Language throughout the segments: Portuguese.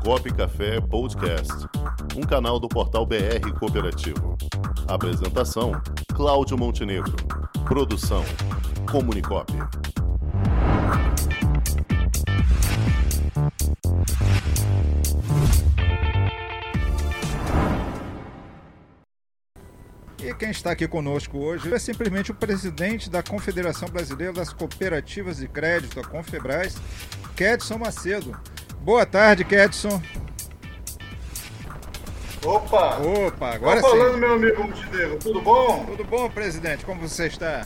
Cop Café Podcast, um canal do portal BR Cooperativo. Apresentação: Cláudio Montenegro. Produção: Comunicop. E quem está aqui conosco hoje é simplesmente o presidente da Confederação Brasileira das Cooperativas de Crédito, a Confebras, Kedson Macedo. Boa tarde, Kedson. Opa! Opa, agora Tô falando, sim. meu amigo Montenegro, tudo bom? Tudo bom, presidente? Como você está?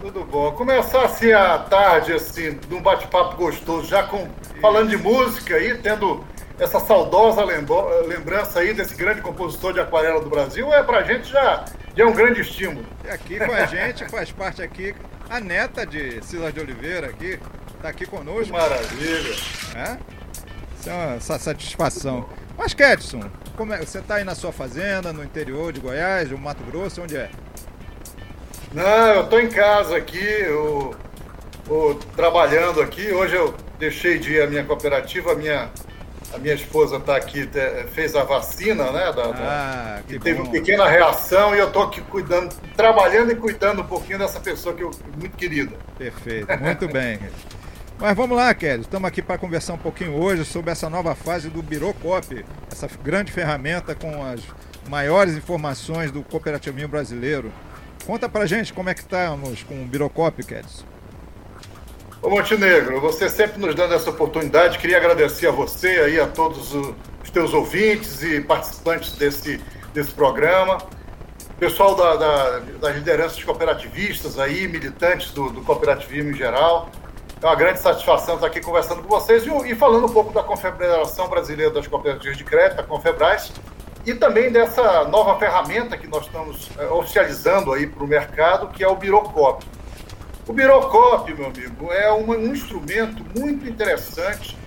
Tudo bom. Começar assim a tarde, assim, num bate-papo gostoso, já com falando de música aí, tendo essa saudosa lembrança aí desse grande compositor de aquarela do Brasil, é pra gente já, já é um grande estímulo. E aqui com a gente faz parte aqui a neta de Silas de Oliveira aqui, está aqui Que conosco. maravilha. né? Isso é uma essa satisfação. Mas, Kedson, como é- você está aí na sua fazenda, no interior de Goiás, do Mato Grosso, onde é? Não, eu tô em casa aqui, eu, eu trabalhando aqui. Hoje eu deixei de ir à minha cooperativa, a minha, a minha esposa tá aqui, fez a vacina, né? Da, da- Ah, que E teve bom. uma pequena reação e eu tô aqui cuidando, trabalhando e cuidando um pouquinho dessa pessoa que eu muito querida. Perfeito, muito bem. Mas vamos lá, Kelly. Estamos aqui para conversar um pouquinho hoje sobre essa nova fase do Birocop, essa grande ferramenta com as maiores informações do cooperativismo brasileiro. Conta pra gente como é que estamos com o Birocop, Kelly. Ô Montenegro, você sempre nos dando essa oportunidade, queria agradecer a você aí, a todos os teus ouvintes e participantes desse, desse programa. Pessoal da, da- das lideranças cooperativistas aí, militantes do, do cooperativismo em geral. É uma grande satisfação estar aqui conversando com vocês e, e falando um pouco da Confederação Brasileira das Cooperativas de Crédito, a Confebras, e também dessa nova ferramenta que nós estamos eh, oficializando aí para o mercado, que é o Birocop. O Birocop, meu amigo, é um, um instrumento muito interessante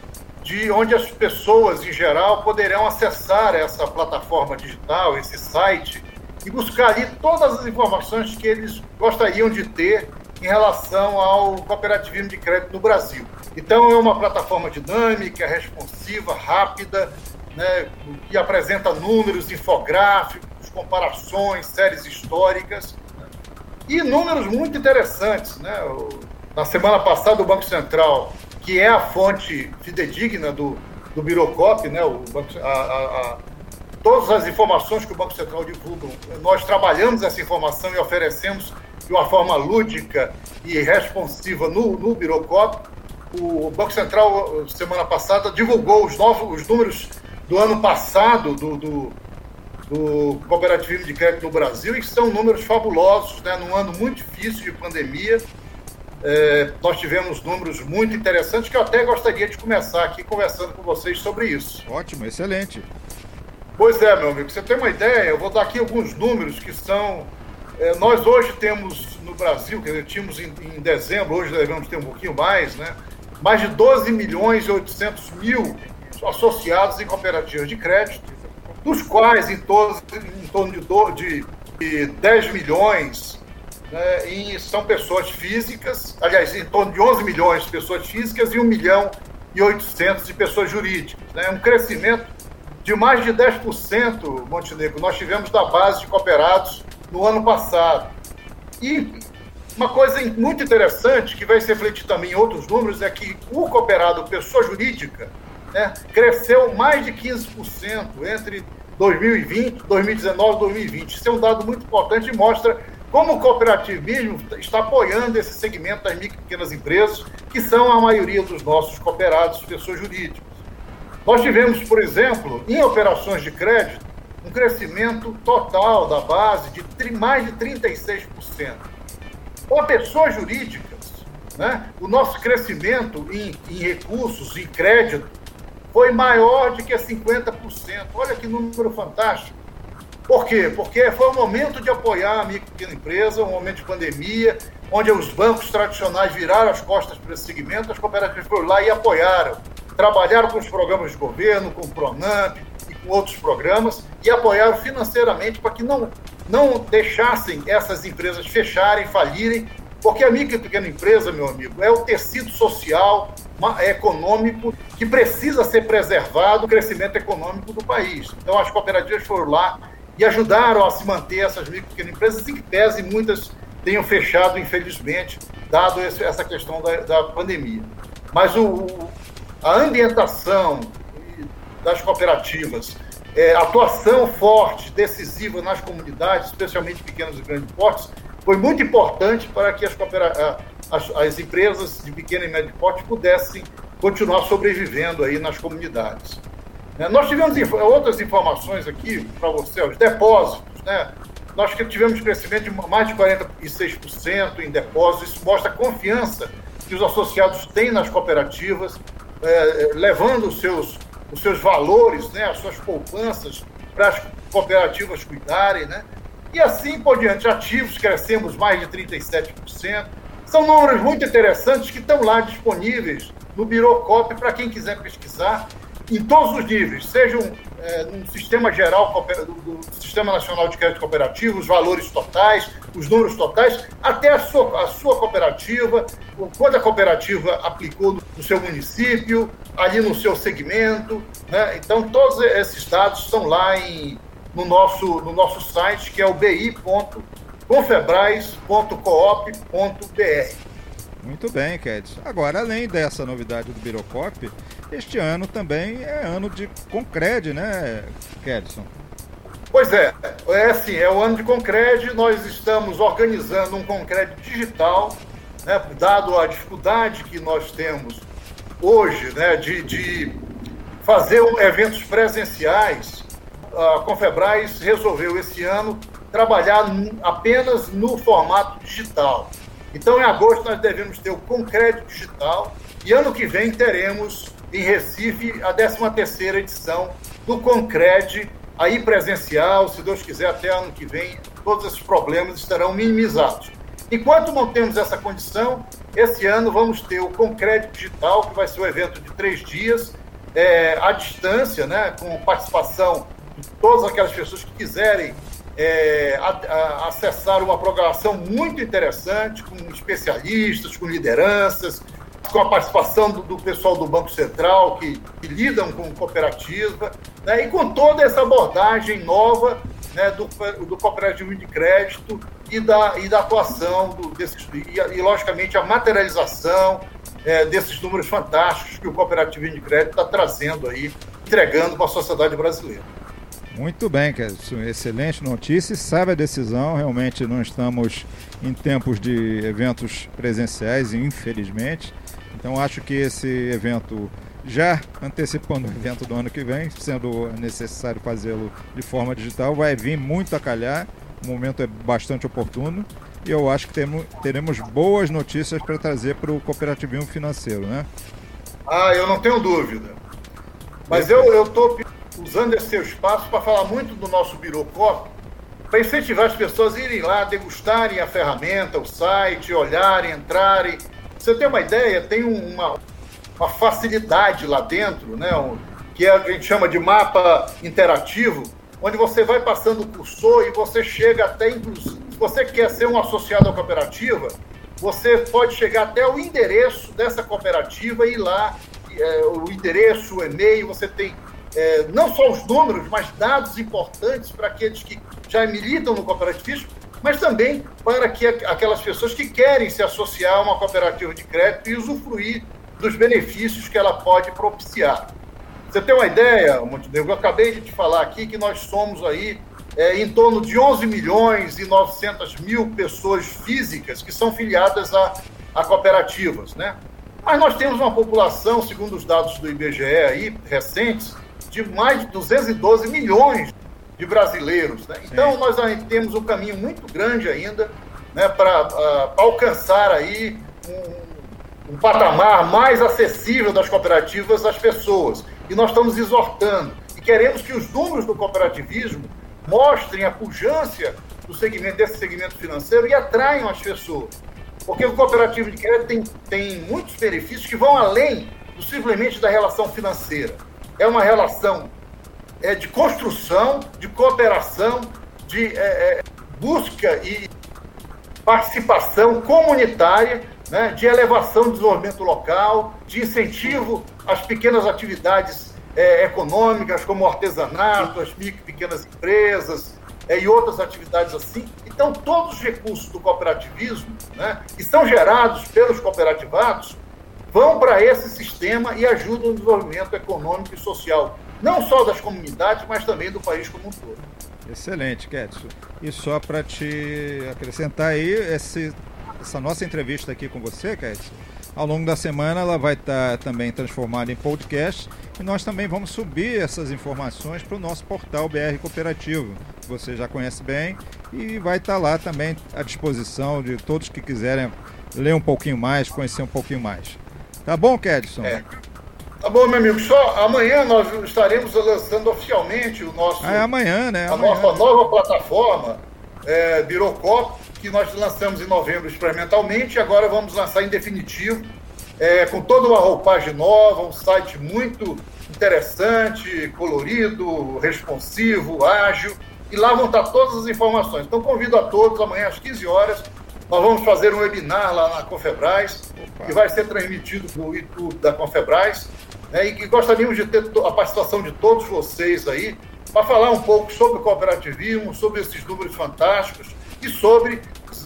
de onde as pessoas, em geral, poderão acessar essa plataforma digital, esse site, e buscar ali todas as informações que eles gostariam de ter em relação ao cooperativismo de crédito no Brasil. Então, é uma plataforma dinâmica, responsiva, rápida, né, que apresenta números, infográficos, comparações, séries históricas e números muito interessantes. Né? Na semana passada, o Banco Central, que é a fonte fidedigna do, do Birocop, né? o a- a- a- todas as informações que o Banco Central divulga, nós trabalhamos essa informação e oferecemos de uma forma lúdica e responsiva no, no Birocop. O Banco Central, semana passada, divulgou os, novos, os números do ano passado do- do, do cooperativismo de crédito no Brasil, e que são números fabulosos, né? num ano muito difícil de pandemia. É, nós tivemos números muito interessantes que eu até gostaria de começar aqui conversando com vocês sobre isso. Ótimo, excelente. Pois é, meu amigo, você tem uma ideia, eu vou dar aqui alguns números que são. É, nós hoje temos no Brasil, dizer, tínhamos em, em dezembro, hoje devemos ter um pouquinho mais, né? Mais de 12 milhões e 800 mil associados em cooperativas de crédito, dos quais em, em torno de, do- de, de 10 milhões né, são pessoas físicas, aliás, em torno de 11 milhões de pessoas físicas e 1 milhão e 800 de pessoas jurídicas. Né? Um crescimento de mais de 10%, Montenegro, nós tivemos da base de cooperados no ano passado. E uma coisa muito interessante, que vai se refletir também em outros números, é que o cooperado pessoa jurídica né, cresceu mais de 15% entre 2020, 2019 e 2020. Isso é um dado muito importante e mostra como o cooperativismo está apoiando esse segmento das micro e pequenas empresas, que são a maioria dos nossos cooperados, pessoas jurídicas. Nós tivemos, por exemplo, em operações de crédito, um crescimento total da base de mais de 36%. Para pessoas jurídicas, né, o nosso crescimento em, em recursos, em crédito, foi maior de que 50%. Olha que número fantástico. Por quê? Porque foi um momento de apoiar a micro e pequena empresa, um momento de pandemia, onde os bancos tradicionais viraram as costas para esse segmento, as cooperativas foram lá e apoiaram. Trabalharam com os programas de governo, com o Pronamp e com outros programas, e apoiaram financeiramente para que não, não deixassem essas empresas fecharem, falirem, Porque a micro e pequena empresa, meu amigo, é o tecido social, econômico que precisa ser preservado o crescimento econômico do país. Então, as cooperativas foram lá e ajudaram a se manter essas micro e pequenas empresas, em que pese muitas tenham fechado, infelizmente, dado esse, essa questão da, da pandemia. Mas o, a ambientação das cooperativas, é, atuação forte, decisiva nas comunidades, especialmente pequenos e grandes portes, foi muito importante para que as, as, as empresas de pequeno e médio porte pudessem continuar sobrevivendo aí nas comunidades. É, nós tivemos inf outras informações aqui para você, os depósitos, né? Nós tivemos crescimento de mais de 46% em depósitos, isso mostra a confiança que os associados têm nas cooperativas, é, levando os seus, os seus valores, né, as suas poupanças para as cooperativas cuidarem, né? E assim por diante, ativos crescemos mais de 37%. São números muito interessantes que estão lá disponíveis no Birocop para quem quiser pesquisar em todos os níveis, sejam é, no sistema geral do, do, Sistema Nacional de Crédito Cooperativo, os valores totais, os números totais, até a sua, a sua cooperativa, quando a cooperativa aplicou no, no seu município, ali no seu segmento. Né? Então, todos esses dados estão lá em, no, nosso, no nosso site, que é o bi.confebras.coop.br. Muito bem, Kedson. Agora, além dessa novidade do Birocop, este ano também é ano de Concred, né, Kedson? Pois é, é assim, é o ano de Concred, nós estamos organizando um Concred digital, né, dado a dificuldade que nós temos hoje né, de, de fazer eventos presenciais, a Confebras resolveu esse ano trabalhar apenas no formato digital. Então, em agosto, nós devemos ter o Concreto Digital e ano que vem teremos em Recife a 13ª edição do Concred, aí presencial, se Deus quiser, até ano que vem, todos esses problemas estarão minimizados. Enquanto não temos essa condição, esse ano vamos ter o Concred Digital, que vai ser um evento de três dias, é, à distância, né, com participação de todas aquelas pessoas que quiserem é, a, a, acessar uma programação muito interessante, com especialistas, com lideranças, com a participação do, do pessoal do Banco Central, que, que lidam com cooperativa, né, e com toda essa abordagem nova né, do, do cooperativismo de crédito e da, e da atuação do, desses, e, e, logicamente, a materialização é, desses números fantásticos que o cooperativismo de crédito está trazendo aí, entregando para a sociedade brasileira. Muito bem, Kelson. Excelente notícia. Sabe a decisão. Realmente não estamos em tempos de eventos presenciais, infelizmente. Então acho que esse evento, já antecipando o evento do ano que vem, sendo necessário fazê-lo de forma digital, vai vir muito a calhar. O momento é bastante oportuno. E eu acho que temos, teremos boas notícias para trazer para o cooperativismo financeiro, né? Ah, eu não tenho dúvida. Mas eu estou usando esse seu espaço para falar muito do nosso Birocop, para incentivar as pessoas a irem lá, degustarem a ferramenta, o site, olharem, entrarem. Você tem uma ideia, tem uma, uma facilidade lá dentro, né? Que a gente chama de mapa interativo, onde você vai passando o cursor e você chega até, inclusive, se você quer ser um associado à cooperativa, você pode chegar até o endereço dessa cooperativa e ir lá, é, o endereço, o e-mail, você tem é, não só os números, mas dados importantes para aqueles que já militam no cooperativismo, mas também para que aquelas pessoas que querem se associar a uma cooperativa de crédito e usufruir dos benefícios que ela pode propiciar. Você tem uma ideia, Montenegro? Eu acabei de te falar aqui que nós somos aí é, em torno de 11 milhões e 900 mil pessoas físicas que são filiadas a, a cooperativas, né? Mas nós temos uma população, segundo os dados do IBGE aí, recentes, de mais de 212 milhões de brasileiros. Né? Então, nós temos um caminho muito grande ainda né, para uh, alcançar aí um, um, patamar mais acessível das cooperativas às pessoas. E nós estamos exortando e queremos que os números do cooperativismo mostrem a pujança do segmento, desse segmento financeiro e atraiam as pessoas. Porque o cooperativo de crédito tem, tem muitos benefícios que vão além do simplesmente da relação financeira é uma relação é, de construção, de cooperação, de é, é, busca e participação comunitária né, de elevação do desenvolvimento local, de incentivo às pequenas atividades é, econômicas, como artesanato, as micro e pequenas empresas é, e outras atividades assim. Então, todos os recursos do cooperativismo, né, que são gerados pelos cooperativados, vão para esse sistema e ajudam no desenvolvimento econômico e social, não só das comunidades, mas também do país como um todo. Excelente, Ketsu. E só para te acrescentar aí, esse, essa nossa entrevista aqui com você, Ketsu, ao longo da semana ela vai estar tá também transformada em podcast e nós também vamos subir essas informações para o nosso portal BR Cooperativo, que você já conhece bem, e vai estar tá lá também à disposição de todos que quiserem ler um pouquinho mais, conhecer um pouquinho mais. Tá bom, Kedson? É. Tá bom, meu amigo. Só amanhã nós estaremos lançando oficialmente o nosso. Ah, é amanhã, né? A amanhã. nossa nova plataforma, é, Birocop, que nós lançamos em novembro experimentalmente, e agora vamos lançar em definitivo, é, com toda uma roupagem nova, um site muito interessante, colorido, responsivo, ágil. E lá vão estar todas as informações. Então convido a todos amanhã às 15 horas nós vamos fazer um webinar lá na Confebras, Opa. que vai ser transmitido no YouTube da Confebras, né, e que gostaríamos de ter a participação de todos vocês aí, para falar um pouco sobre o cooperativismo, sobre esses números fantásticos e sobre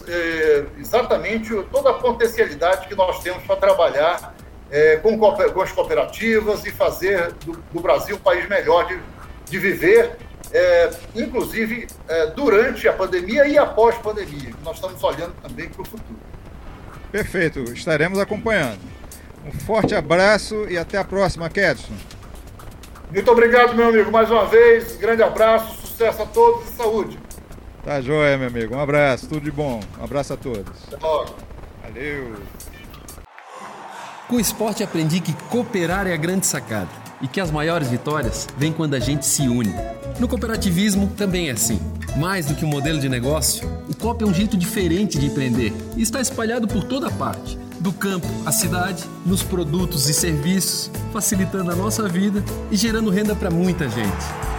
é, exatamente toda a potencialidade que nós temos para trabalhar é, com, com, as cooperativas e fazer do, do Brasil um país melhor de, de viver é, inclusive é, durante a pandemia e após a pandemia. Nós estamos olhando também para o futuro. Perfeito, estaremos acompanhando. Um forte abraço e até a próxima, Kedson. Muito obrigado, meu amigo, mais uma vez. Grande abraço, sucesso a todos e saúde. Tá joia, meu amigo. Um abraço, tudo de bom. Um abraço a todos. Até logo. Valeu. Com o esporte aprendi que cooperar é a grande sacada e que as maiores vitórias vêm quando a gente se une. No cooperativismo também é assim. Mais do que um modelo de negócio, o COP é um jeito diferente de empreender e está espalhado por toda parte do campo à cidade, nos produtos e serviços, facilitando a nossa vida e gerando renda para muita gente.